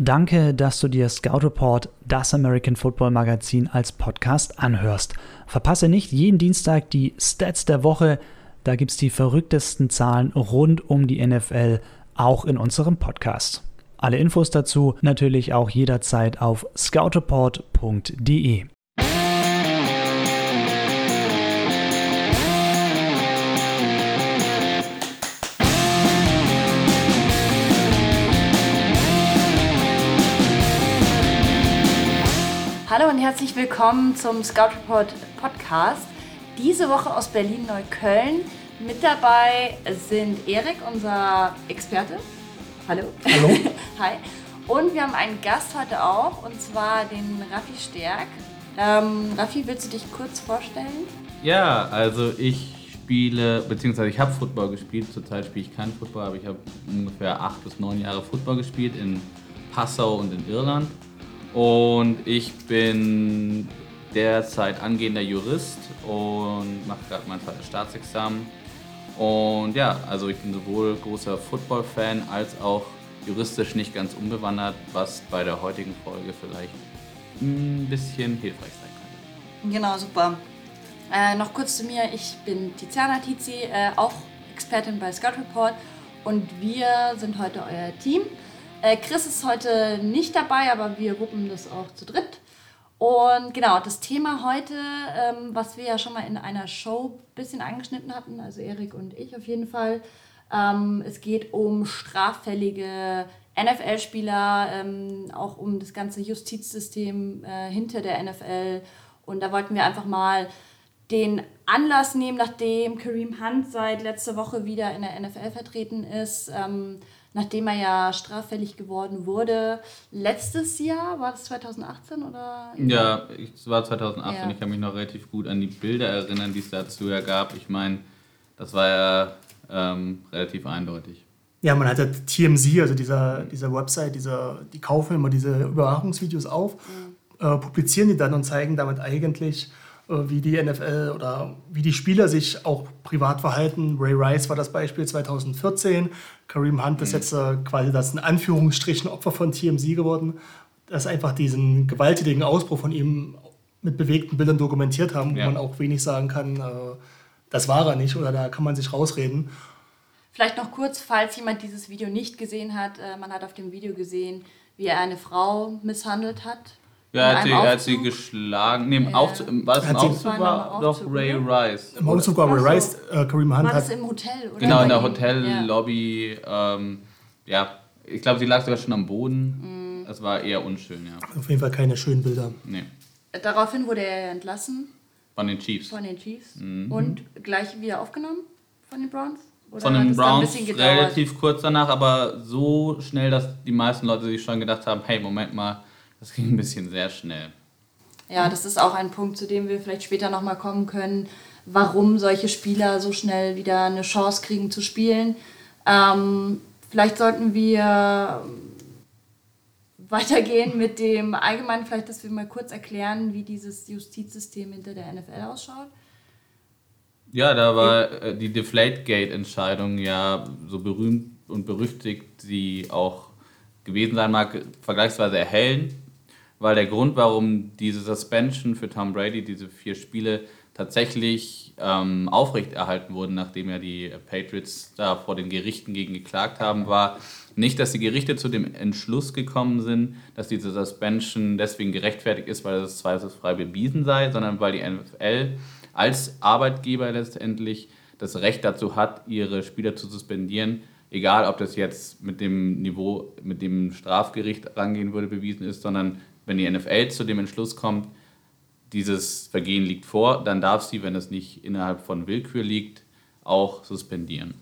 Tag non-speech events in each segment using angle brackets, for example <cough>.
Danke, dass du dir Scout Report, das American Football Magazin, als Podcast anhörst. Verpasse nicht jeden Dienstag die Stats der Woche. Da gibt es die verrücktesten Zahlen rund um die NFL, auch in unserem Podcast. Alle Infos dazu natürlich auch jederzeit auf scoutreport.de. Hallo und herzlich willkommen zum Scout Report Podcast. Diese Woche aus Berlin-Neukölln. Mit dabei sind Erik, unser Experte. Hallo. Hallo. <laughs> Hi. Und wir haben einen Gast heute auch, und zwar den Raffi Stärk. Ähm, Raffi, willst du dich kurz vorstellen? Ja, also ich spiele, beziehungsweise ich habe Football gespielt. Zurzeit spiele ich keinen Football, aber ich habe ungefähr acht bis neun Jahre Football gespielt in Passau und in Irland. Und ich bin derzeit angehender Jurist und mache gerade mein zweites Staatsexamen. Und ja, also ich bin sowohl großer Football-Fan als auch juristisch nicht ganz unbewandert, was bei der heutigen Folge vielleicht ein bisschen hilfreich sein könnte. Genau, super. Äh, noch kurz zu mir, ich bin Tiziana Tizi, äh, auch Expertin bei Scout Report und wir sind heute euer Team. Äh, Chris ist heute nicht dabei, aber wir wuppen das auch zu dritt. Und genau, das Thema heute, ähm, was wir ja schon mal in einer Show ein bisschen angeschnitten hatten, also Erik und ich auf jeden Fall. Ähm, es geht um straffällige NFL-Spieler, ähm, auch um das ganze Justizsystem äh, hinter der NFL. Und da wollten wir einfach mal den Anlass nehmen, nachdem Kareem Hunt seit letzter Woche wieder in der NFL vertreten ist. Ähm, nachdem er ja straffällig geworden wurde. Letztes Jahr, war das 2018 oder? Ja, es war 2018. Ja. Ich kann mich noch relativ gut an die Bilder erinnern, die es dazu ja gab. Ich meine, das war ja ähm, relativ eindeutig. Ja, man hatte TMZ, also dieser, dieser Website, dieser, die kaufen immer diese Überwachungsvideos auf, mhm. äh, publizieren die dann und zeigen damit eigentlich, äh, wie die NFL oder wie die Spieler sich auch privat verhalten. Ray Rice war das Beispiel 2014. Kareem Hunt ist mhm. jetzt äh, quasi das in Anführungsstrichen Opfer von TMZ geworden, das einfach diesen gewaltigen Ausbruch von ihm mit bewegten Bildern dokumentiert haben, ja. wo man auch wenig sagen kann, äh, das war er nicht oder da kann man sich rausreden. Vielleicht noch kurz, falls jemand dieses Video nicht gesehen hat, man hat auf dem Video gesehen, wie er eine Frau misshandelt hat ja, er hat, sie, er hat sie geschlagen. Nee, im ja. Aufzug, war es im Aufzug? War doch Ray Rice. Im Aufzug war Ray Rice, äh, Kareem Hunt war das im Hotel, oder? Genau, in der Hotellobby. Ja. Ähm, ja, ich glaube, sie lag sogar schon am Boden. Es mhm. war eher unschön, ja. Auf jeden Fall keine schönen Bilder. Nee. Daraufhin wurde er entlassen. Von den Chiefs. Von den Chiefs. Mhm. Und gleich wieder aufgenommen von den Browns? Oder von den Browns relativ kurz danach, aber so schnell, dass die meisten Leute sich schon gedacht haben, hey, Moment mal, das ging ein bisschen sehr schnell. Ja, das ist auch ein Punkt, zu dem wir vielleicht später nochmal kommen können, warum solche Spieler so schnell wieder eine Chance kriegen zu spielen. Ähm, vielleicht sollten wir weitergehen mit dem Allgemeinen, vielleicht, dass wir mal kurz erklären, wie dieses Justizsystem hinter der NFL ausschaut. Ja, da war äh, die Deflategate-Entscheidung ja so berühmt und berüchtigt sie auch gewesen sein mag, vergleichsweise erhellend weil der Grund, warum diese Suspension für Tom Brady, diese vier Spiele, tatsächlich ähm, aufrechterhalten wurden, nachdem ja die Patriots da vor den Gerichten gegen geklagt haben, war nicht, dass die Gerichte zu dem Entschluss gekommen sind, dass diese Suspension deswegen gerechtfertigt ist, weil das zweifelsfrei bewiesen sei, sondern weil die NFL als Arbeitgeber letztendlich das Recht dazu hat, ihre Spieler zu suspendieren, egal ob das jetzt mit dem Niveau, mit dem Strafgericht rangehen würde, bewiesen ist, sondern wenn die NFL zu dem Entschluss kommt, dieses Vergehen liegt vor, dann darf sie, wenn es nicht innerhalb von Willkür liegt, auch suspendieren.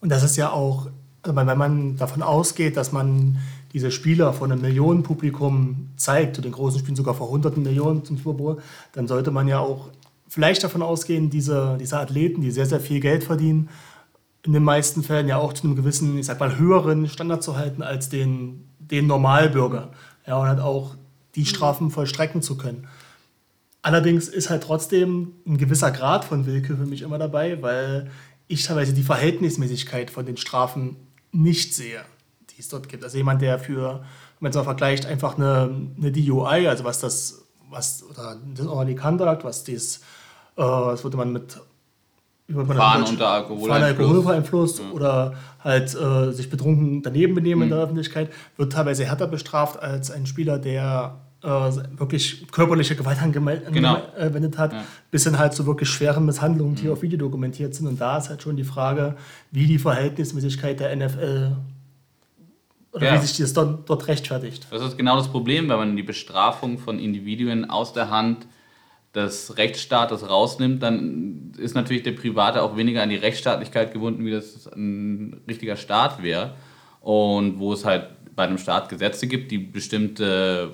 Und das ist ja auch, also wenn man davon ausgeht, dass man diese Spieler von einem Millionenpublikum zeigt, zu den großen Spielen sogar vor hunderten Millionen zum Super Bowl, dann sollte man ja auch vielleicht davon ausgehen, diese, diese Athleten, die sehr, sehr viel Geld verdienen, in den meisten Fällen ja auch zu einem gewissen, ich sag mal, höheren Standard zu halten als den, den Normalbürger. Ja, und hat auch die Strafen vollstrecken zu können. Allerdings ist halt trotzdem ein gewisser Grad von Willkür für mich immer dabei, weil ich teilweise die Verhältnismäßigkeit von den Strafen nicht sehe, die es dort gibt. Also jemand, der für wenn man es vergleicht, einfach eine, eine DUI, also was das, was, oder das Orally Conduct, was dies, äh, was würde man mit Fahren unter Alkoholeinfluss, ja. oder halt äh, sich betrunken daneben benehmen mhm. in der Öffentlichkeit, wird teilweise härter bestraft als ein Spieler, der äh, wirklich körperliche Gewalt angewendet genau. hat, ja. bis hin halt zu wirklich schweren Misshandlungen, die mhm. auf Video dokumentiert sind. Und da ist halt schon die Frage, wie die Verhältnismäßigkeit der NFL oder ja. wie sich das dort, dort rechtfertigt. Das ist genau das Problem, wenn man die Bestrafung von Individuen aus der Hand des Rechtsstaates rausnimmt, dann ist natürlich der Private auch weniger an die Rechtsstaatlichkeit gebunden, wie das ein richtiger Staat wäre. Und wo es halt bei einem Staat Gesetze gibt, die bestimmte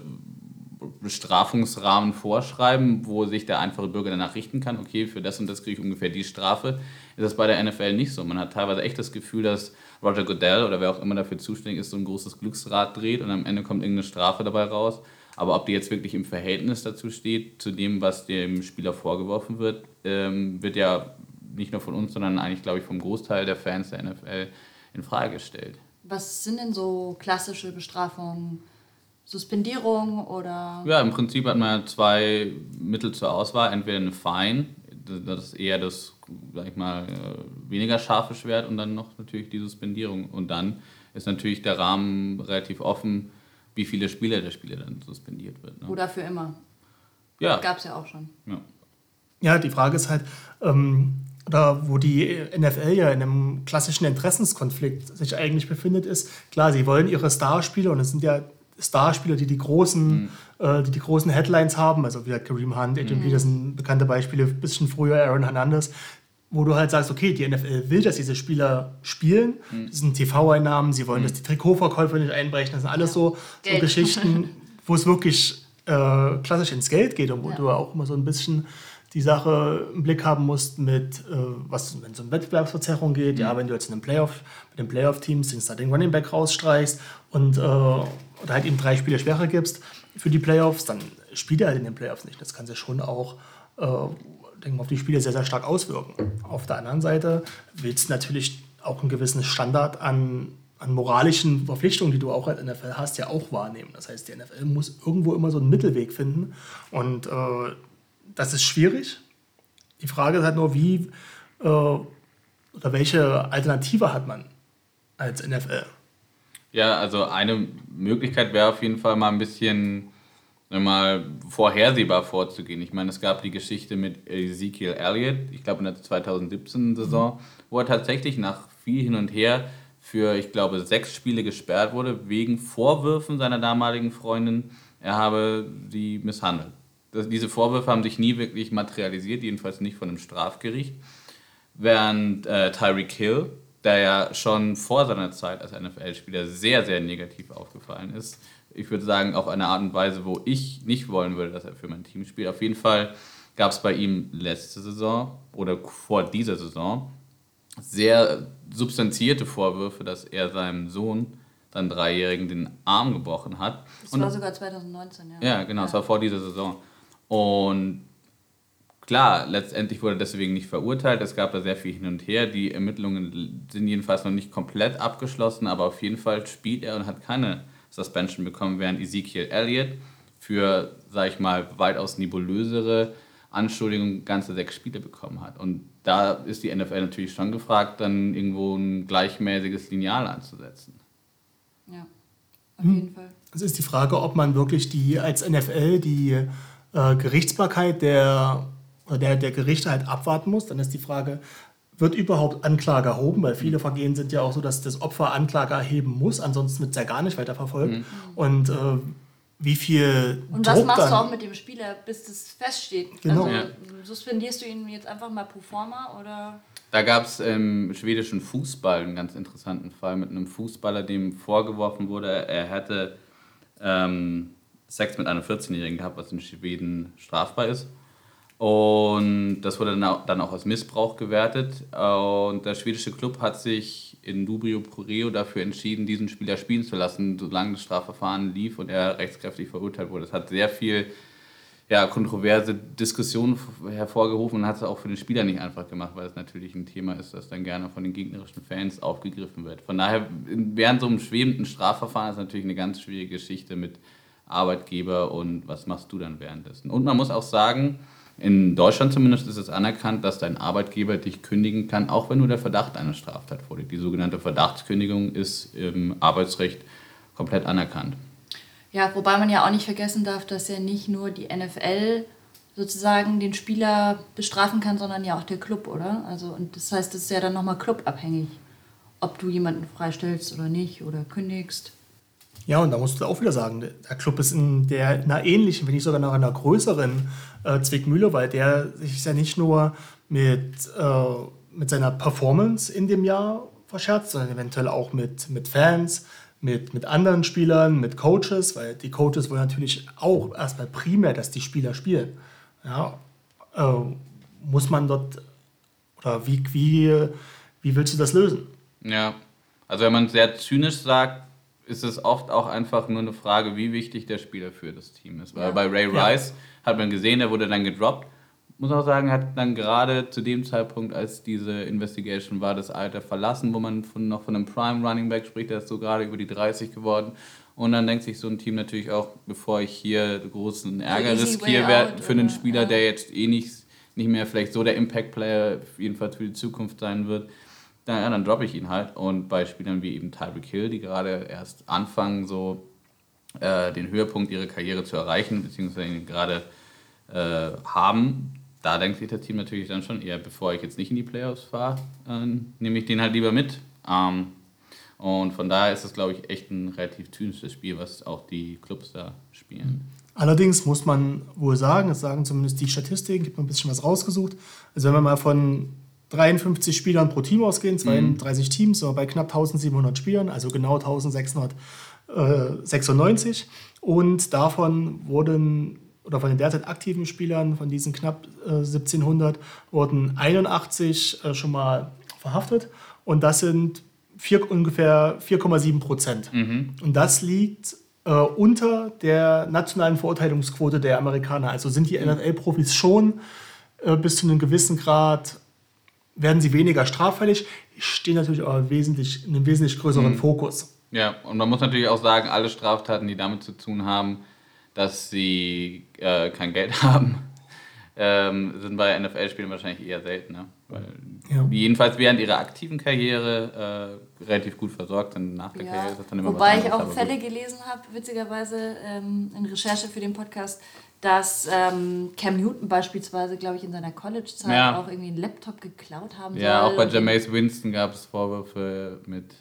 Bestrafungsrahmen vorschreiben, wo sich der einfache Bürger danach richten kann, okay, für das und das kriege ich ungefähr die Strafe, ist das bei der NFL nicht so. Man hat teilweise echt das Gefühl, dass Roger Goodell oder wer auch immer dafür zuständig ist, so ein großes Glücksrad dreht und am Ende kommt irgendeine Strafe dabei raus. Aber ob die jetzt wirklich im Verhältnis dazu steht, zu dem, was dem Spieler vorgeworfen wird, ähm, wird ja nicht nur von uns, sondern eigentlich, glaube ich, vom Großteil der Fans der NFL in Frage gestellt. Was sind denn so klassische Bestrafungen? Suspendierung oder? Ja, im Prinzip hat man zwei Mittel zur Auswahl. Entweder eine Fine, das ist eher das, sag ich mal, äh, weniger scharfe Schwert und dann noch natürlich die Suspendierung. Und dann ist natürlich der Rahmen relativ offen, wie viele Spieler der Spieler dann suspendiert wird. Ne? Oder für immer. Ja. Gab es ja auch schon. Ja. ja, die Frage ist halt, ähm, oder wo die NFL ja in einem klassischen Interessenskonflikt sich eigentlich befindet, ist, klar, sie wollen ihre Starspieler, und es sind ja Starspieler, die die großen, mhm. äh, die die großen Headlines haben, also wie halt Kareem Hunt, Adrian mhm. Peterson, bekannte Beispiele, ein bisschen früher Aaron Hernandez, wo du halt sagst, okay, die NFL will, dass diese Spieler spielen. Mhm. Das sind TV-Einnahmen, sie wollen, mhm. dass die Trikotverkäufe nicht einbrechen. Das sind alles so, so Geschichten, <laughs> wo es wirklich äh, klassisch ins Geld geht und wo ja. du auch immer so ein bisschen die Sache im Blick haben musst mit, äh, was, wenn es um Wettbewerbsverzerrung geht, mhm. ja, wenn du jetzt in einem Playoff, mit den Playoff-Teams den Starting Running Back rausstreichst und äh, oder halt ihm drei Spiele schwerer gibst für die Playoffs, dann spielt er halt in den Playoffs nicht. Das kann sich schon auch äh, denke auf die Spiele sehr, sehr stark auswirken. Auf der anderen Seite willst du natürlich auch einen gewissen Standard an, an moralischen Verpflichtungen, die du auch als NFL hast, ja auch wahrnehmen. Das heißt, die NFL muss irgendwo immer so einen Mittelweg finden und äh, das ist schwierig. Die Frage ist halt nur, wie äh, oder welche Alternative hat man als NFL? Ja, also eine Möglichkeit wäre auf jeden Fall mal ein bisschen mal vorhersehbar vorzugehen. Ich meine, es gab die Geschichte mit Ezekiel Elliott, ich glaube in der 2017-Saison, mhm. wo er tatsächlich nach viel hin und her für, ich glaube, sechs Spiele gesperrt wurde, wegen Vorwürfen seiner damaligen Freundin, er habe sie misshandelt. Das, diese Vorwürfe haben sich nie wirklich materialisiert, jedenfalls nicht von einem Strafgericht. Während äh, Tyreek Hill, der ja schon vor seiner Zeit als NFL-Spieler sehr, sehr negativ aufgefallen ist, ich würde sagen, auf eine Art und Weise, wo ich nicht wollen würde, dass er für mein Team spielt. Auf jeden Fall gab es bei ihm letzte Saison oder vor dieser Saison sehr substanzierte Vorwürfe, dass er seinem Sohn, seinen Dreijährigen, den Arm gebrochen hat. Das und, war sogar 2019, ja. Ja, genau, es ja. war vor dieser Saison. Und klar, letztendlich wurde er deswegen nicht verurteilt. Es gab da sehr viel hin und her. Die Ermittlungen sind jedenfalls noch nicht komplett abgeschlossen, aber auf jeden Fall spielt er und hat keine Suspension bekommen, während Ezekiel Elliott für, sag ich mal, weitaus nebulösere Anschuldigungen ganze sechs Spiele bekommen hat. Und da ist die NFL natürlich schon gefragt, dann irgendwo ein gleichmäßiges Lineal anzusetzen. Ja, auf jeden hm. Fall. Es ist die Frage, ob man wirklich die als NFL die äh, Gerichtsbarkeit der, der, der Gerichte halt abwarten muss. Dann ist die Frage, wird überhaupt Anklage erhoben? Weil viele Vergehen sind ja auch so, dass das Opfer Anklage erheben muss, ansonsten wird es ja gar nicht weiterverfolgt. Mhm. Und äh, wie viel. Und Druck was machst dann, du auch mit dem Spieler, bis das feststeht? Genau. Also, ja. Suspendierst du ihn jetzt einfach mal pro forma oder? Da gab es im schwedischen Fußball einen ganz interessanten Fall mit einem Fußballer, dem vorgeworfen wurde, er hätte ähm, Sex mit einer 14-Jährigen gehabt, was in Schweden strafbar ist. Und das wurde dann auch als Missbrauch gewertet. Und der schwedische Club hat sich in Dubrio Pro Reo dafür entschieden, diesen Spieler spielen zu lassen, solange das Strafverfahren lief und er rechtskräftig verurteilt wurde. Das hat sehr viel ja, kontroverse Diskussionen hervorgerufen und hat es auch für den Spieler nicht einfach gemacht, weil es natürlich ein Thema ist, das dann gerne von den gegnerischen Fans aufgegriffen wird. Von daher, während so einem schwebenden Strafverfahren ist natürlich eine ganz schwierige Geschichte mit Arbeitgeber und was machst du dann währenddessen. Und man muss auch sagen, in Deutschland zumindest ist es anerkannt, dass dein Arbeitgeber dich kündigen kann, auch wenn nur der Verdacht einer Straftat vorliegt. Die sogenannte Verdachtskündigung ist im Arbeitsrecht komplett anerkannt. Ja, wobei man ja auch nicht vergessen darf, dass ja nicht nur die NFL sozusagen den Spieler bestrafen kann, sondern ja auch der Club, oder? Also und das heißt, es ist ja dann nochmal clubabhängig, ob du jemanden freistellst oder nicht oder kündigst. Ja, und da musst du auch wieder sagen, der Club ist in der in einer ähnlichen, wenn nicht sogar noch einer größeren äh, Zwickmühle, weil der sich ja nicht nur mit, äh, mit seiner Performance in dem Jahr verscherzt, sondern eventuell auch mit, mit Fans, mit, mit anderen Spielern, mit Coaches, weil die Coaches wollen natürlich auch erstmal primär, dass die Spieler spielen. Ja, äh, muss man dort, oder wie, wie, wie willst du das lösen? Ja, also wenn man sehr zynisch sagt, ist es oft auch einfach nur eine Frage, wie wichtig der Spieler für das Team ist. Weil ja. bei Ray Rice ja. hat man gesehen, der wurde dann gedroppt muss auch sagen, hat dann gerade zu dem Zeitpunkt, als diese Investigation war, das Alter verlassen, wo man von, noch von einem Prime Running Back spricht, der ist so gerade über die 30 geworden. Und dann denkt sich so ein Team natürlich auch, bevor ich hier großen Ärger riskiere für einen Spieler, ja. der jetzt eh nicht, nicht mehr vielleicht so der Impact-Player jedenfalls für die Zukunft sein wird, dann, ja, dann droppe ich ihn halt. Und bei Spielern wie eben Tyreek Hill, die gerade erst anfangen, so äh, den Höhepunkt ihrer Karriere zu erreichen, beziehungsweise gerade äh, haben, da denkt sich das Team natürlich dann schon eher, bevor ich jetzt nicht in die Playoffs fahre, äh, nehme ich den halt lieber mit. Ähm, und von daher ist es, glaube ich, echt ein relativ zynisches Spiel, was auch die Clubs da spielen. Allerdings muss man wohl sagen, das sagen zumindest die Statistiken, gibt man ein bisschen was rausgesucht. Also wenn wir mal von 53 Spielern pro Team ausgehen, 32 mhm. Teams, wir bei knapp 1700 Spielern, also genau 1696. Und davon wurden oder von den derzeit aktiven Spielern, von diesen knapp äh, 1700, wurden 81 äh, schon mal verhaftet. Und das sind vier, ungefähr 4,7 Prozent. Mhm. Und das liegt äh, unter der nationalen Verurteilungsquote der Amerikaner. Also sind die mhm. NFL-Profis schon äh, bis zu einem gewissen Grad, werden sie weniger straffällig, stehen natürlich aber wesentlich, in einem wesentlich größeren mhm. Fokus. Ja, und man muss natürlich auch sagen, alle Straftaten, die damit zu tun haben, dass sie äh, kein Geld <laughs> haben, ähm, sind bei NFL-Spielen wahrscheinlich eher seltener. Weil ja. jedenfalls während ihrer aktiven Karriere äh, relativ gut versorgt sind. Nach der ja. Karriere ist das dann immer Wobei ich auch Fälle gut. gelesen habe, witzigerweise ähm, in Recherche für den Podcast, dass ähm, Cam Newton beispielsweise, glaube ich, in seiner College-Zeit ja. auch irgendwie einen Laptop geklaut haben Ja, soll. auch bei Jameis Winston gab es Vorwürfe mit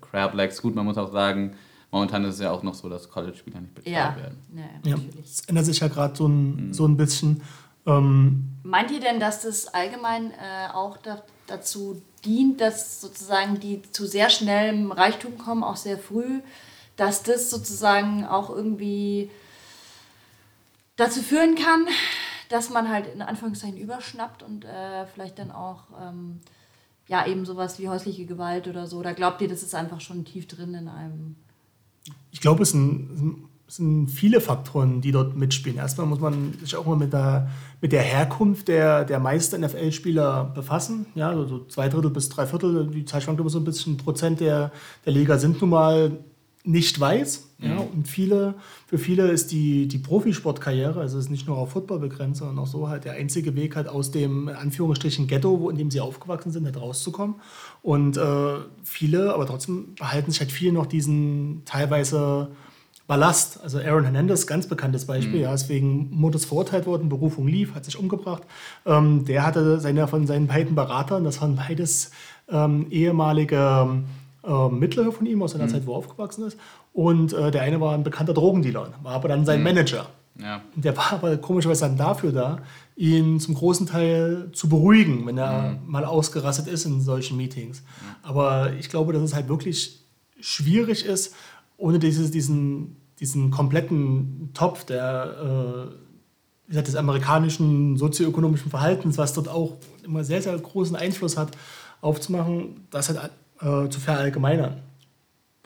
Crab Legs. Gut, man muss auch sagen, Momentan ist es ja auch noch so, dass College-Spieler nicht bezahlt ja. werden. Ja, ja, es ändert sich ja gerade so, ein, mhm. so ein bisschen. Ähm Meint ihr denn, dass das allgemein äh, auch da, dazu dient, dass sozusagen die zu sehr schnellem Reichtum kommen, auch sehr früh, dass das sozusagen auch irgendwie dazu führen kann, dass man halt in Anführungszeichen überschnappt und äh, vielleicht dann auch ähm, ja eben sowas wie häusliche Gewalt oder so? Oder glaubt ihr, das ist einfach schon tief drin in einem ich glaube, es sind, es sind viele Faktoren, die dort mitspielen. Erstmal muss man sich auch mal mit der, mit der Herkunft der, der meisten NFL-Spieler befassen. Ja, so zwei Drittel bis drei Viertel, die Zahl schwankt immer so ein bisschen, Prozent der, der Liga sind nun mal nicht weiß. Ja, mhm. und viele, für viele ist die, die Profisportkarriere, also ist nicht nur auf Football begrenzt, sondern auch so halt der einzige Weg halt aus dem Anführungsstrichen Ghetto, wo, in dem sie aufgewachsen sind, halt rauszukommen. Und äh, viele, aber trotzdem behalten sich halt viele noch diesen teilweise Ballast. Also Aaron Hernandez, ganz bekanntes Beispiel, mhm. ja, ist wegen Mordes verurteilt worden, Berufung lief, hat sich umgebracht. Ähm, der hatte seine, von seinen beiden Beratern, das waren beides ähm, ehemalige äh, Mittlere von ihm aus seiner mhm. Zeit, wo er aufgewachsen ist. Und äh, der eine war ein bekannter Drogendealer, war aber dann sein mhm. Manager. Ja. Der war aber komischerweise dann dafür da, ihn zum großen Teil zu beruhigen, wenn er mhm. mal ausgerastet ist in solchen Meetings. Aber ich glaube, dass es halt wirklich schwierig ist, ohne dieses, diesen, diesen kompletten Topf der, äh, des amerikanischen sozioökonomischen Verhaltens, was dort auch immer sehr, sehr großen Einfluss hat, aufzumachen, das halt äh, zu verallgemeinern.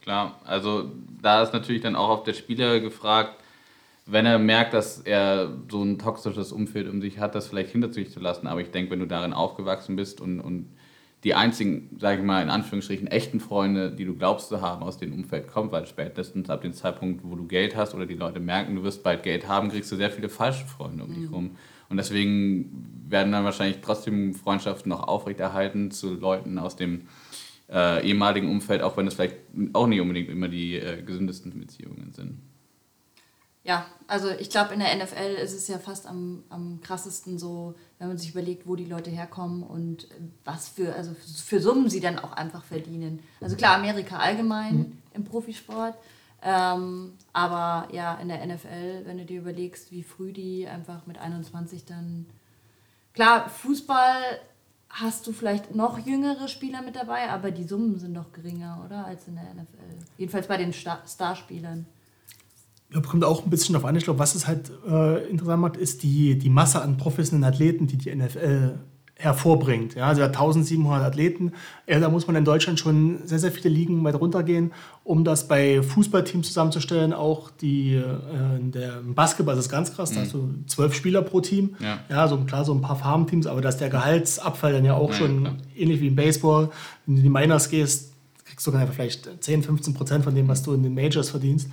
Klar, also da ist natürlich dann auch auf der Spieler gefragt, wenn er merkt, dass er so ein toxisches Umfeld um sich hat, das vielleicht hinter sich zu lassen. Aber ich denke, wenn du darin aufgewachsen bist und, und die einzigen, sage ich mal, in Anführungsstrichen echten Freunde, die du glaubst zu haben, aus dem Umfeld kommt, weil spätestens ab dem Zeitpunkt, wo du Geld hast oder die Leute merken, du wirst bald Geld haben, kriegst du sehr viele falsche Freunde um dich mhm. rum. Und deswegen werden dann wahrscheinlich trotzdem Freundschaften noch aufrechterhalten zu Leuten aus dem äh, ehemaligen Umfeld, auch wenn es vielleicht auch nicht unbedingt immer die äh, gesündesten Beziehungen sind. Ja, also ich glaube, in der NFL ist es ja fast am, am krassesten so, wenn man sich überlegt, wo die Leute herkommen und was für, also für Summen sie dann auch einfach verdienen. Also klar, Amerika allgemein mhm. im Profisport, ähm, aber ja, in der NFL, wenn du dir überlegst, wie früh die einfach mit 21 dann. Klar, Fußball hast du vielleicht noch jüngere Spieler mit dabei, aber die Summen sind doch geringer, oder? Als in der NFL. Jedenfalls bei den Star Starspielern. Ja, kommt auch ein bisschen darauf an. Ich glaube, was es halt äh, interessant macht, ist die, die Masse an professionellen Athleten, die die NFL hervorbringt. Ja, also 1700 Athleten. Ja, da muss man in Deutschland schon sehr, sehr viele Ligen weit runtergehen, um das bei Fußballteams zusammenzustellen. Auch die, äh, der Basketball ist ganz krass, mhm. da hast du zwölf Spieler pro Team. Ja. ja, so klar, so ein paar Farmteams, aber dass der Gehaltsabfall dann ja auch ja, schon klar. ähnlich wie im Baseball, wenn du in die Miners gehst, kriegst du dann einfach vielleicht 10, 15 Prozent von dem, was du in den Majors verdienst.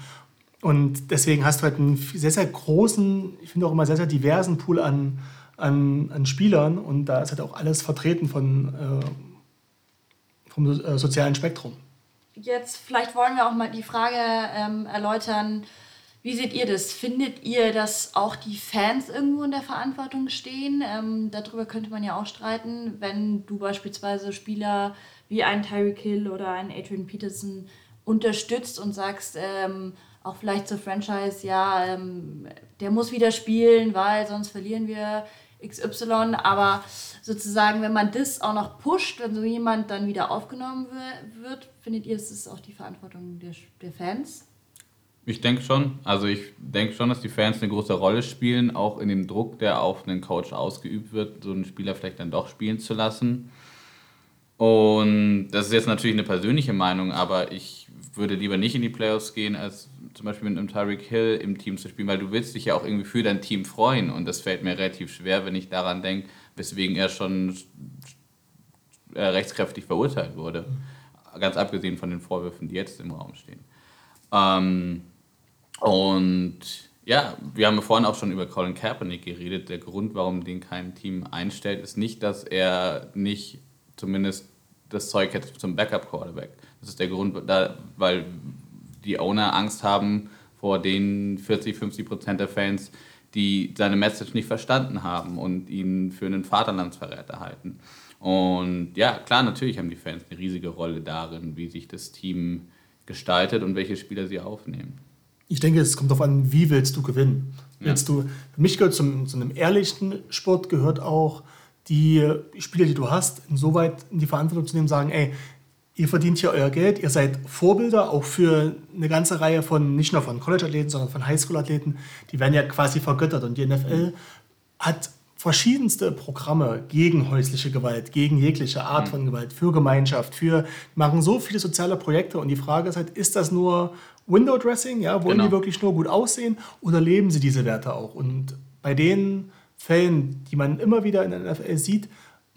Und deswegen hast du halt einen sehr, sehr großen, ich finde auch immer sehr, sehr diversen Pool an an, an Spielern und da ist halt auch alles vertreten von, äh, vom äh, sozialen Spektrum. Jetzt vielleicht wollen wir auch mal die Frage ähm, erläutern, wie seht ihr das? Findet ihr, dass auch die Fans irgendwo in der Verantwortung stehen? Ähm, darüber könnte man ja auch streiten, wenn du beispielsweise Spieler wie einen Tyreek Hill oder einen Adrian Peterson unterstützt und sagst, ähm, auch vielleicht zur Franchise, ja, ähm, der muss wieder spielen, weil sonst verlieren wir XY, aber sozusagen, wenn man das auch noch pusht, wenn so jemand dann wieder aufgenommen wird, findet ihr, es ist auch die Verantwortung der, der Fans? Ich denke schon. Also ich denke schon, dass die Fans eine große Rolle spielen, auch in dem Druck, der auf einen Coach ausgeübt wird, so einen Spieler vielleicht dann doch spielen zu lassen. Und das ist jetzt natürlich eine persönliche Meinung, aber ich würde lieber nicht in die Playoffs gehen, als zum Beispiel mit einem Tyreek Hill im Team zu spielen, weil du willst dich ja auch irgendwie für dein Team freuen und das fällt mir relativ schwer, wenn ich daran denke, weswegen er schon äh, rechtskräftig verurteilt wurde. Ganz abgesehen von den Vorwürfen, die jetzt im Raum stehen. Ähm, und ja, wir haben vorhin auch schon über Colin Kaepernick geredet. Der Grund, warum den kein Team einstellt, ist nicht, dass er nicht zumindest das Zeug hätte zum Backup-Quarterback. Das ist der Grund, da, weil die Owner Angst haben vor den 40, 50 Prozent der Fans, die seine Message nicht verstanden haben und ihn für einen Vaterlandsverräter halten. Und ja, klar, natürlich haben die Fans eine riesige Rolle darin, wie sich das Team gestaltet und welche Spieler sie aufnehmen. Ich denke, es kommt darauf an, wie willst du gewinnen. Willst ja. du, für mich gehört zum, zu einem ehrlichen Sport gehört auch, die Spieler, die du hast, insoweit in die Verantwortung zu nehmen, sagen, ey, ihr verdient hier euer Geld, ihr seid Vorbilder auch für eine ganze Reihe von, nicht nur von College-Athleten, sondern von Highschool-Athleten, die werden ja quasi vergöttert. Und die NFL hat verschiedenste Programme gegen häusliche Gewalt, gegen jegliche Art von Gewalt, für Gemeinschaft, für machen so viele soziale Projekte und die Frage ist halt, ist das nur Window Dressing, ja, wollen genau. die wirklich nur gut aussehen oder leben sie diese Werte auch? Und bei den Fällen, die man immer wieder in der NFL sieht,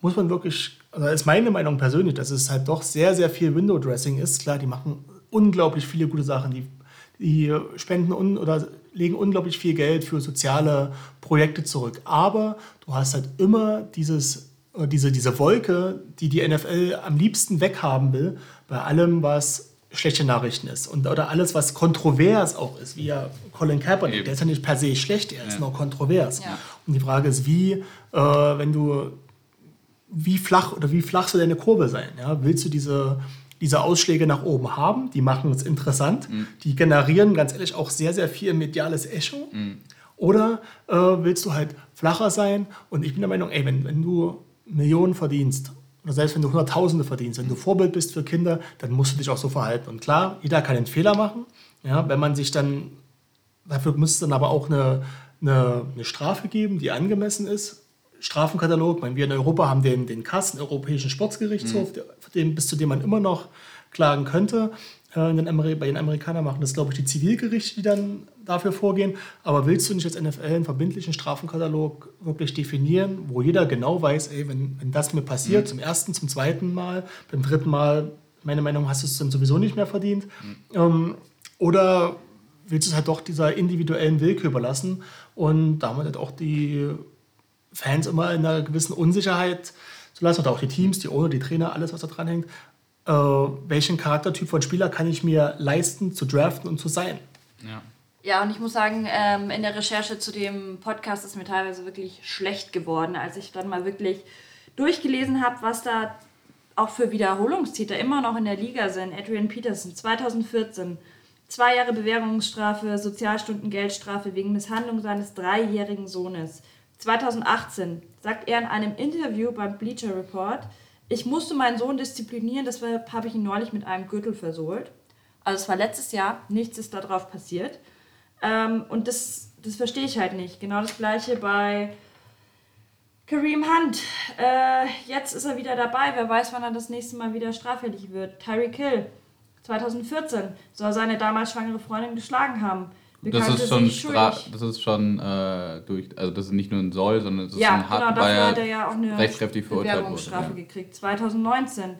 muss man wirklich, also ist meine Meinung persönlich, dass es halt doch sehr, sehr viel Window-Dressing ist. Klar, die machen unglaublich viele gute Sachen. Die, die spenden un, oder legen unglaublich viel Geld für soziale Projekte zurück. Aber du hast halt immer dieses, äh, diese, diese Wolke, die die NFL am liebsten weghaben will, bei allem, was schlechte Nachrichten ist. Und, oder alles, was kontrovers auch ist, wie ja Colin Kaepernick, der ist ja nicht per se schlecht, er ist ja. nur kontrovers. Ja. Und die Frage ist, wie, äh, wenn du wie flach oder wie flach soll deine Kurve sein? Ja? Willst du diese, diese Ausschläge nach oben haben? Die machen es interessant. Mhm. Die generieren ganz ehrlich auch sehr, sehr viel mediales Echo. Mhm. Oder äh, willst du halt flacher sein? Und ich bin der Meinung, ey, wenn, wenn du Millionen verdienst, oder selbst wenn du Hunderttausende verdienst, wenn du Vorbild bist für Kinder, dann musst du dich auch so verhalten. Und klar, jeder kann einen Fehler machen. Ja, wenn man sich dann, dafür muss es dann aber auch eine, eine, eine Strafe geben, die angemessen ist. Strafenkatalog. Meine, wir in Europa haben den, den KAS, den Europäischen Sportsgerichtshof, mhm. dem, bis zu dem man immer noch klagen könnte. äh, den bei den Amerikanern machen. Das glaube ich, die Zivilgerichte, die dann dafür vorgehen. Aber willst du nicht als NFL einen verbindlichen Strafenkatalog wirklich definieren, wo jeder genau weiß, ey, wenn, wenn das mir passiert, mhm. zum ersten, zum zweiten Mal, beim dritten Mal, meine Meinung, hast du es dann sowieso nicht mehr verdient? Mhm. Ähm, oder willst du es halt doch dieser individuellen Willkür überlassen und damit halt auch die Fans immer in einer gewissen Unsicherheit zu lassen oder auch die Teams, die ohne die Trainer, alles, was da dran hängt. Äh, welchen Charaktertyp von Spieler kann ich mir leisten, zu draften und zu sein? Ja. Ja, und ich muss sagen, ähm, in der Recherche zu dem Podcast ist mir teilweise wirklich schlecht geworden, als ich dann mal wirklich durchgelesen habe, was da auch für Wiederholungstäter immer noch in der Liga sind. Adrian Peterson, 2014, zwei Jahre Bewährungsstrafe, Sozialstunden, Geldstrafe wegen Misshandlung seines dreijährigen Sohnes. 2018 sagt er in einem Interview beim Bleacher Report, ich musste meinen Sohn disziplinieren, deshalb habe ich ihn neulich mit einem Gürtel versohlt. Also es war letztes Jahr, nichts ist darauf passiert. Ähm, und das, das verstehe ich halt nicht. Genau das gleiche bei Kareem Hunt. Äh, jetzt ist er wieder dabei. Wer weiß, wann er das nächste Mal wieder straffällig wird. Tyreek Hill, 2014, soll seine damals schwangere Freundin geschlagen haben das ist schon, das ist schon äh, durch, also das ist nicht nur ein Soll, sondern das ist ja, ein Hart, genau, dafür hat er ja auch eine rechtskräftig verurteilt wurde. Ja. gekriegt. 2019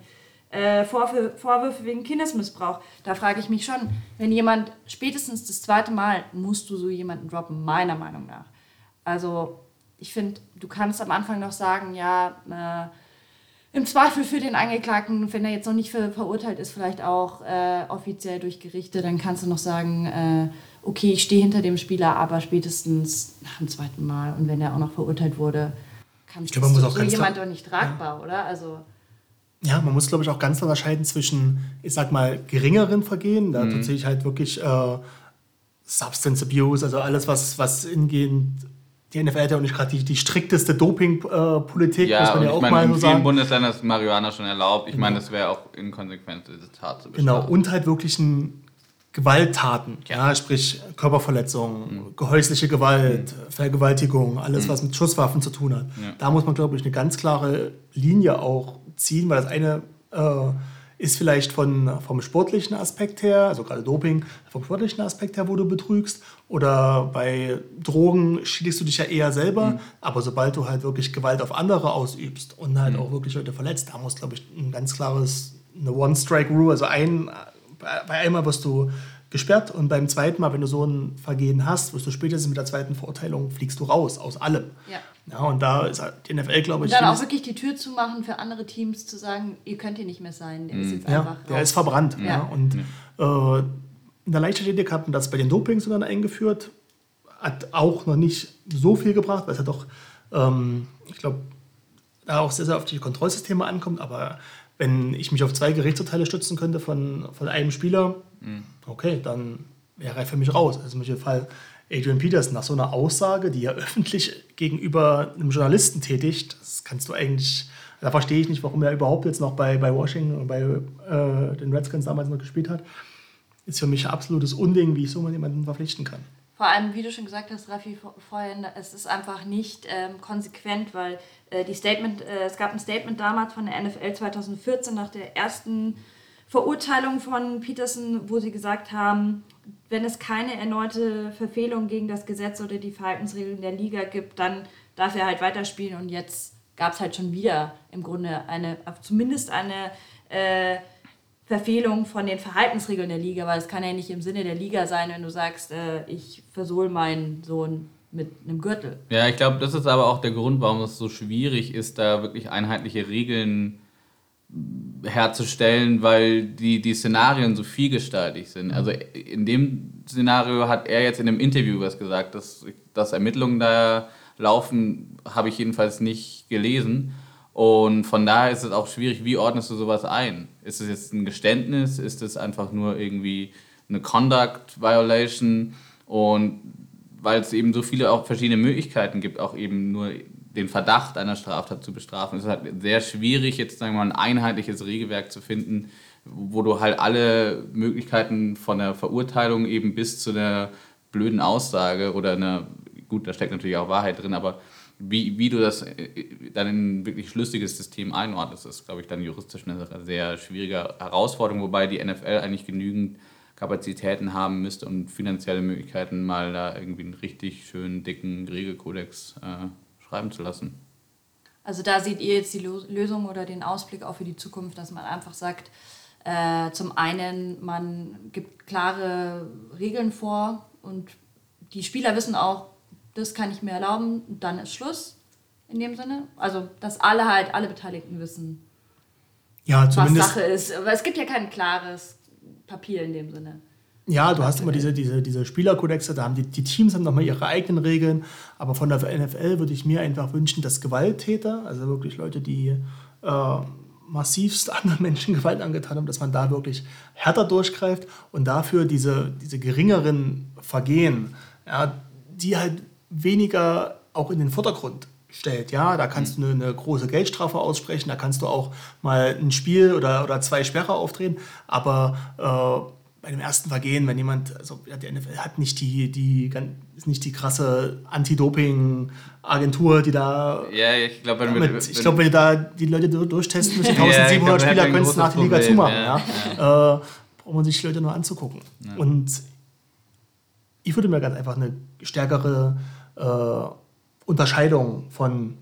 äh, Vorwürfe, Vorwürfe wegen Kindesmissbrauch. Da frage ich mich schon, wenn jemand spätestens das zweite Mal musst du so jemanden droppen, meiner Meinung nach. Also ich finde, du kannst am Anfang noch sagen, ja, äh, im Zweifel für den Angeklagten, wenn er jetzt noch nicht ver verurteilt ist, vielleicht auch äh, offiziell durch Gerichte, dann kannst du noch sagen, äh, okay, ich stehe hinter dem Spieler, aber spätestens nach dem zweiten Mal und wenn er auch noch verurteilt wurde, kann ich man muss auch so jemand doch nicht tragbar, ja. oder? Also ja, man muss, glaube ich, auch ganz unterscheiden zwischen, ich sag mal, geringeren Vergehen. Da mhm. sehe ich halt wirklich äh, Substance Abuse, also alles, was, was ingehend. Die NFL hat ja auch nicht gerade die, die strikteste Doping-Politik, ja, muss man ja auch ich mein, mal so sagen. In vielen Bundesländern ist Marihuana schon erlaubt. Ich genau. meine, das wäre auch inkonsequent, diese Tat zu bestrafen. Genau, und halt wirklich ein Gewalttaten, ja, sprich Körperverletzungen, mhm. gehäusliche Gewalt, mhm. Vergewaltigung, alles, mhm. was mit Schusswaffen zu tun hat. Ja. Da muss man, glaube ich, eine ganz klare Linie auch ziehen, weil das eine äh, ist vielleicht von, vom sportlichen Aspekt her, also gerade Doping, vom sportlichen Aspekt her, wo du betrügst. Oder bei Drogen schädigst du dich ja eher selber. Mhm. Aber sobald du halt wirklich Gewalt auf andere ausübst und halt mhm. auch wirklich Leute verletzt, da muss, glaube ich, ein ganz klares, eine One-Strike-Rule, also ein bei einmal wirst du gesperrt und beim zweiten Mal, wenn du so ein Vergehen hast, wirst du spätestens mit der zweiten Verurteilung fliegst du raus aus allem. Ja. Ja, und da ist halt die NFL, glaube ich. Und dann auch wirklich die Tür zu machen für andere Teams, zu sagen, ihr könnt hier nicht mehr sein. Der ist mhm. jetzt ja, einfach. Der raus. ist verbrannt. Ja. ja. Und äh, in der Leichtathletik hat man das bei den Dopings dann eingeführt. Hat auch noch nicht so viel gebracht, weil es ja doch, ähm, ich glaube, da auch sehr, sehr auf die Kontrollsysteme ankommt. Aber wenn ich mich auf zwei Gerichtsurteile stützen könnte von, von einem Spieler, mhm. okay, dann wäre er für mich raus. Also im Fall Adrian Peterson nach so einer Aussage, die er <laughs> öffentlich gegenüber einem Journalisten tätigt, das kannst du eigentlich, da verstehe ich nicht, warum er überhaupt jetzt noch bei, bei Washington und bei äh, den Redskins damals noch gespielt hat. Ist für mich ein absolutes Unding, wie ich so jemanden verpflichten kann. Vor allem, wie du schon gesagt hast, Raffi, vorhin, es ist einfach nicht ähm, konsequent, weil äh, die Statement, äh, es gab ein Statement damals von der NFL 2014 nach der ersten Verurteilung von Peterson, wo sie gesagt haben, wenn es keine erneute Verfehlung gegen das Gesetz oder die Verhaltensregeln der Liga gibt, dann darf er halt weiterspielen. Und jetzt gab es halt schon wieder im Grunde eine, zumindest eine äh, Verfehlung von den Verhaltensregeln der Liga, weil es kann ja nicht im Sinne der Liga sein, wenn du sagst, äh, ich versohl meinen Sohn mit einem Gürtel. Ja, ich glaube, das ist aber auch der Grund, warum es so schwierig ist, da wirklich einheitliche Regeln herzustellen, weil die, die Szenarien so vielgestaltig sind. Also in dem Szenario hat er jetzt in einem Interview was gesagt, dass, dass Ermittlungen da laufen, habe ich jedenfalls nicht gelesen. Und von daher ist es auch schwierig, wie ordnest du sowas ein? Ist es jetzt ein Geständnis? Ist es einfach nur irgendwie eine Conduct Violation? Und weil es eben so viele auch verschiedene Möglichkeiten gibt, auch eben nur den Verdacht einer Straftat zu bestrafen, ist es halt sehr schwierig, jetzt sagen wir mal ein einheitliches Regelwerk zu finden, wo du halt alle Möglichkeiten von der Verurteilung eben bis zu der blöden Aussage oder einer, gut, da steckt natürlich auch Wahrheit drin, aber wie, wie du das äh, dann in ein wirklich schlüssiges System einordnest, ist, glaube ich, dann juristisch eine sehr schwierige Herausforderung, wobei die NFL eigentlich genügend Kapazitäten haben müsste und finanzielle Möglichkeiten, mal da irgendwie einen richtig schönen, dicken Regelkodex äh, schreiben zu lassen. Also da seht ihr jetzt die Lösung oder den Ausblick auch für die Zukunft, dass man einfach sagt, äh, zum einen, man gibt klare Regeln vor und die Spieler wissen auch, das kann ich mir erlauben, dann ist Schluss in dem Sinne. Also, dass alle halt, alle Beteiligten wissen, ja, was Sache ist. Aber es gibt ja kein klares Papier in dem Sinne. Ja, du hast immer diese, diese, diese Spielerkodexe, da haben die, die Teams haben nochmal ihre eigenen Regeln, aber von der NFL würde ich mir einfach wünschen, dass Gewalttäter, also wirklich Leute, die äh, massivst <laughs> anderen Menschen Gewalt angetan haben, dass man da wirklich härter durchgreift und dafür diese, diese geringeren Vergehen, ja, die halt weniger auch in den Vordergrund stellt. Ja, da kannst du eine, eine, große Geldstrafe aussprechen, da kannst du auch mal ein Spiel oder, oder zwei Sperre aufdrehen, aber äh, bei dem ersten Vergehen, wenn jemand, also die NFL hat nicht die, die ist nicht die krasse Anti-Doping-Agentur, die da. Ja, ich glaube, wenn, wenn, ich glaube, wenn du da die Leute durchtesten müssen, 1700 <laughs> ja, Spieler können es nach der Liga zumachen. Ja, ja. Äh, braucht man sich die Leute nur anzugucken. Und ich würde mir ganz einfach eine stärkere Unterscheidung von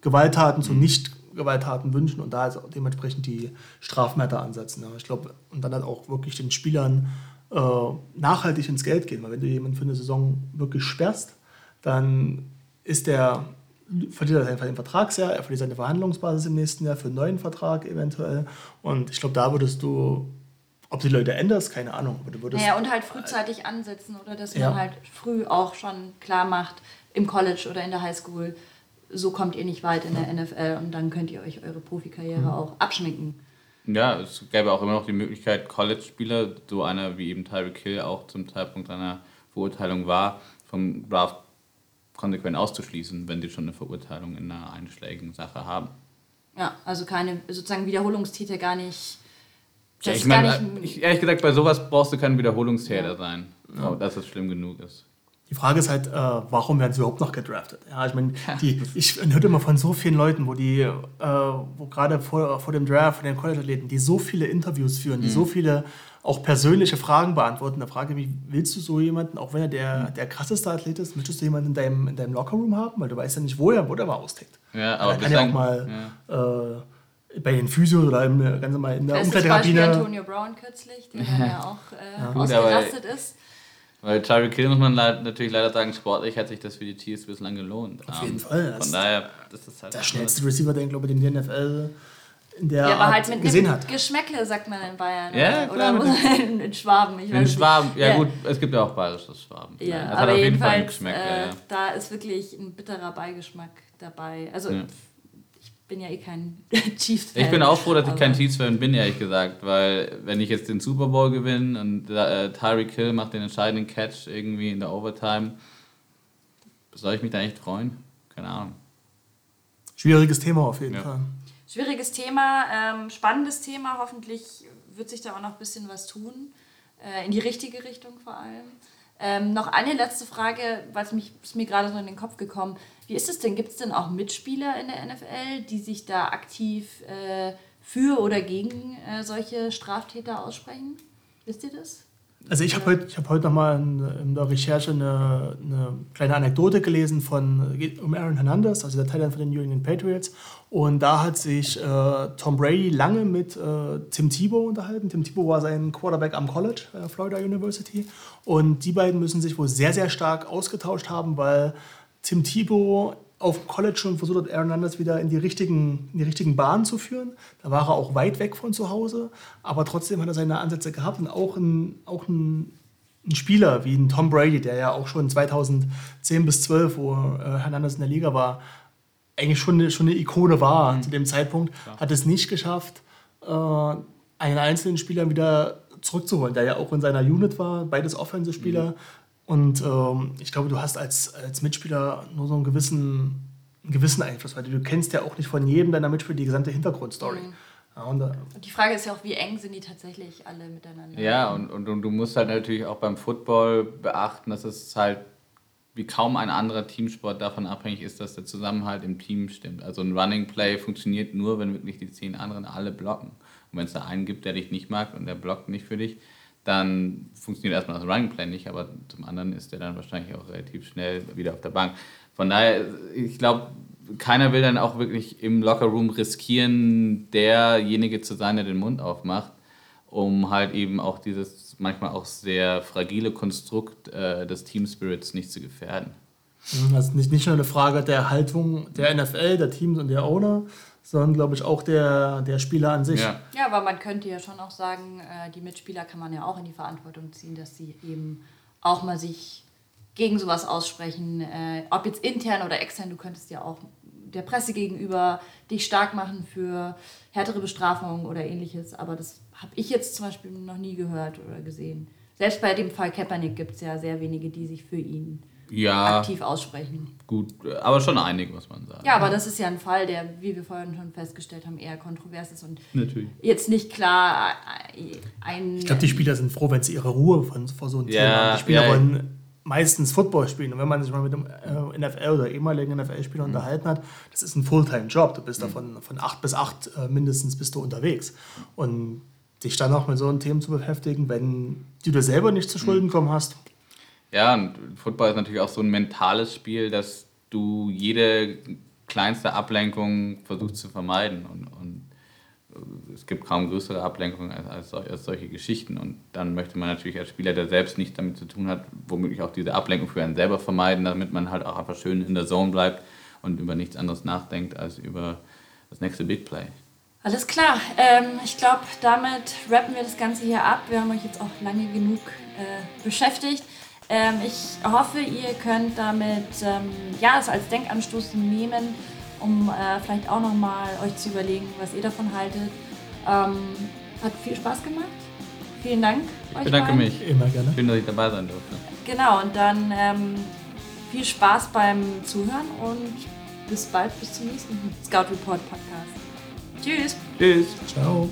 Gewalttaten zu mhm. Nicht-Gewalttaten wünschen und da also dementsprechend die Strafmatter ansetzen. Ja. Ich glaube, und dann halt auch wirklich den Spielern äh, nachhaltig ins Geld gehen. Weil wenn du jemanden für eine Saison wirklich sperrst, dann ist der verliert er einfach den Vertragsjahr, er verliert seine Verhandlungsbasis im nächsten Jahr für einen neuen Vertrag eventuell. Und ich glaube, da würdest du ob die Leute änderst, keine Ahnung. Aber du würdest, naja, und halt frühzeitig ansetzen oder dass ja. man halt früh auch schon klar macht, im College oder in der Highschool, so kommt ihr nicht weit in der NFL und dann könnt ihr euch eure Profikarriere mhm. auch abschminken. Ja, es gäbe auch immer noch die Möglichkeit, College-Spieler, so einer wie eben Tyreek Hill auch zum Zeitpunkt seiner Verurteilung war, vom Draft konsequent auszuschließen, wenn die schon eine Verurteilung in einer einschlägigen Sache haben. Ja, also keine sozusagen Wiederholungstäter gar nicht ja, ich meine, ehrlich gesagt, bei sowas brauchst du kein Wiederholungstäter ja. sein, ja. dass es schlimm genug ist. Die Frage ist halt, äh, warum werden sie überhaupt noch gedraftet? Ja, ich meine, ich höre immer von so vielen Leuten, wo die, äh, wo gerade vor, vor dem Draft, von den College-Athleten, die so viele Interviews führen, die mhm. so viele auch persönliche Fragen beantworten. Da frage ich mich, willst du so jemanden, auch wenn er der, mhm. der krasseste Athlet ist, möchtest du jemanden in deinem, in deinem Lockerroom haben? Weil du weißt ja nicht, wo er, wo der mal austickt. Ja, aber er kann ja auch mal ja. Äh, bei den Physios oder im, ganz normal in der Umkleidekabine. Antonio Brown kürzlich, der <laughs> ja auch äh, ja. ausgerastet ist. Weil Tyreek Hill muss man natürlich leider sagen, sportlich hat sich das für die Chiefs bislang gelohnt. Auf jeden um, Fall. Von daher, das ist halt. Der schnellste Receiver, den, glaube ich, den die NFL in der ja, aber halt mit gesehen hat. Geschmäckle, sagt man in Bayern. Ja, oder, oder <laughs> in Schwaben. Ich in Schwaben, ja, ja, gut, es gibt ja auch bayerisches Schwaben. Ja, aber jedenfalls, äh, ja. da ist wirklich ein bitterer Beigeschmack dabei. Also ja bin ja eh kein <laughs> Chiefs-Fan. Ich bin auch froh, dass ich kein Chiefs-Fan bin, ehrlich gesagt, weil wenn ich jetzt den Super Bowl gewinne und äh, Tyreek Hill macht den entscheidenden Catch irgendwie in der Overtime, soll ich mich da echt freuen? Keine Ahnung. Schwieriges Thema auf jeden ja. Fall. Schwieriges Thema, ähm, spannendes Thema. Hoffentlich wird sich da auch noch ein bisschen was tun. Äh, in die richtige Richtung vor allem. Ähm, noch eine letzte Frage, was mich ist mir gerade so in den Kopf gekommen. Wie ist es denn? Gibt es denn auch Mitspieler in der NFL, die sich da aktiv äh, für oder gegen äh, solche Straftäter aussprechen? Wisst ihr das? Also ich habe heute hab heut nochmal in, in der Recherche eine, eine, kleine Anekdote gelesen von um Aaron Hernandez, also der Teil von den New England Patriots. Und da hat sich äh, Tom Brady lange mit äh, Tim Tebow unterhalten. Tim Tebow war sein Quarterback am College, äh, Florida University. Und die beiden müssen sich wohl sehr, sehr stark ausgetauscht haben, weil Tim Tebow auf dem College schon versucht hat, Aaron Hernandez wieder in die, richtigen, in die richtigen Bahnen zu führen. Da war er auch weit weg von zu Hause, aber trotzdem hat er seine Ansätze gehabt und auch ein, auch ein, ein Spieler wie ein Tom Brady, der ja auch schon 2010 bis 12, wo äh, Hernandez in der Liga war, eigentlich schon eine, schon eine Ikone war mhm. zu dem Zeitpunkt, ja. hat es nicht geschafft, äh, einen einzelnen Spieler wieder zurückzuholen, der ja auch in seiner Unit war, beides Offensive-Spieler. Mhm. Und ähm, ich glaube, du hast als, als Mitspieler nur so einen gewissen, einen gewissen Einfluss, weil du kennst ja auch nicht von jedem deiner Mitspieler die gesamte Hintergrundstory. Mhm. Ja, und, äh, und, die Frage ist ja auch, wie eng sind die tatsächlich alle miteinander? Ja, und, und, und du musst halt natürlich auch beim Football beachten, dass es halt wie kaum ein anderer Teamsport davon abhängig ist, dass der Zusammenhalt im Team stimmt. Also ein Running Play funktioniert nur, wenn wirklich die zehn anderen alle blocken. Und wenn es da einen gibt, der dich nicht mag und der blockt nicht für dich, dann funktioniert erstmal das Running Play nicht, aber zum anderen ist der dann wahrscheinlich auch relativ schnell wieder auf der Bank. Von daher, ich glaube, keiner will dann auch wirklich im Lockerroom riskieren, derjenige zu sein, der den Mund aufmacht, um halt eben auch dieses manchmal auch sehr fragile Konstrukt äh, des Team Spirits nicht zu gefährden. Also nicht, nicht nur eine Frage der Haltung der NFL, der Teams und der Owner, sondern glaube ich auch der, der Spieler an sich. Ja. ja, aber man könnte ja schon auch sagen, äh, die Mitspieler kann man ja auch in die Verantwortung ziehen, dass sie eben auch mal sich gegen sowas aussprechen, äh, ob jetzt intern oder extern, du könntest ja auch der Presse gegenüber dich stark machen für härtere Bestrafungen oder ähnliches, aber das habe ich jetzt zum Beispiel noch nie gehört oder gesehen. Selbst bei dem Fall Kaepernick gibt es ja sehr wenige, die sich für ihn ja, aktiv aussprechen. Gut, aber schon einige, muss man sagen. Ja, aber das ist ja ein Fall, der, wie wir vorhin schon festgestellt haben, eher kontrovers ist und Natürlich. jetzt nicht klar äh, ein. Ich glaube, die Spieler sind froh, wenn sie ihre Ruhe von, vor so einem ja, Thema haben. Die Spieler ja, wollen meistens Football spielen. Und wenn man sich mal mit einem äh, NFL oder ehemaligen NFL-Spieler mhm. unterhalten hat, das ist ein Fulltime-Job. Du bist mhm. da von, von acht bis acht äh, mindestens bist du unterwegs. Und dich dann auch mit so einem Themen zu beschäftigen, wenn du dir selber nicht zu Schulden kommen hast. Ja, und Football ist natürlich auch so ein mentales Spiel, dass du jede kleinste Ablenkung versuchst zu vermeiden. Und, und es gibt kaum größere Ablenkungen als, als, als, solche Geschichten. Und dann möchte man natürlich als Spieler, der selbst nichts damit zu tun hat, womöglich auch diese Ablenkung für einen selber vermeiden, damit man halt auch einfach schön in der Zone bleibt und über nichts anderes nachdenkt als über das nächste Big Play. Alles klar. Ähm, ich glaube, damit rappen wir das Ganze hier ab. Wir haben euch jetzt auch lange genug äh, beschäftigt. Ähm, ich hoffe, ihr könnt damit ähm, ja, es als Denkanstoß nehmen, um äh, vielleicht auch nochmal euch zu überlegen, was ihr davon haltet. Ähm, hat viel Spaß gemacht. Vielen Dank. Ich bedanke beiden. mich. Immer gerne. Schön, dass ich dabei sein durfte. Genau, und dann ähm, viel Spaß beim Zuhören und bis bald, bis zum nächsten Scout Report Podcast. Tschüss. Tschüss. Ciao.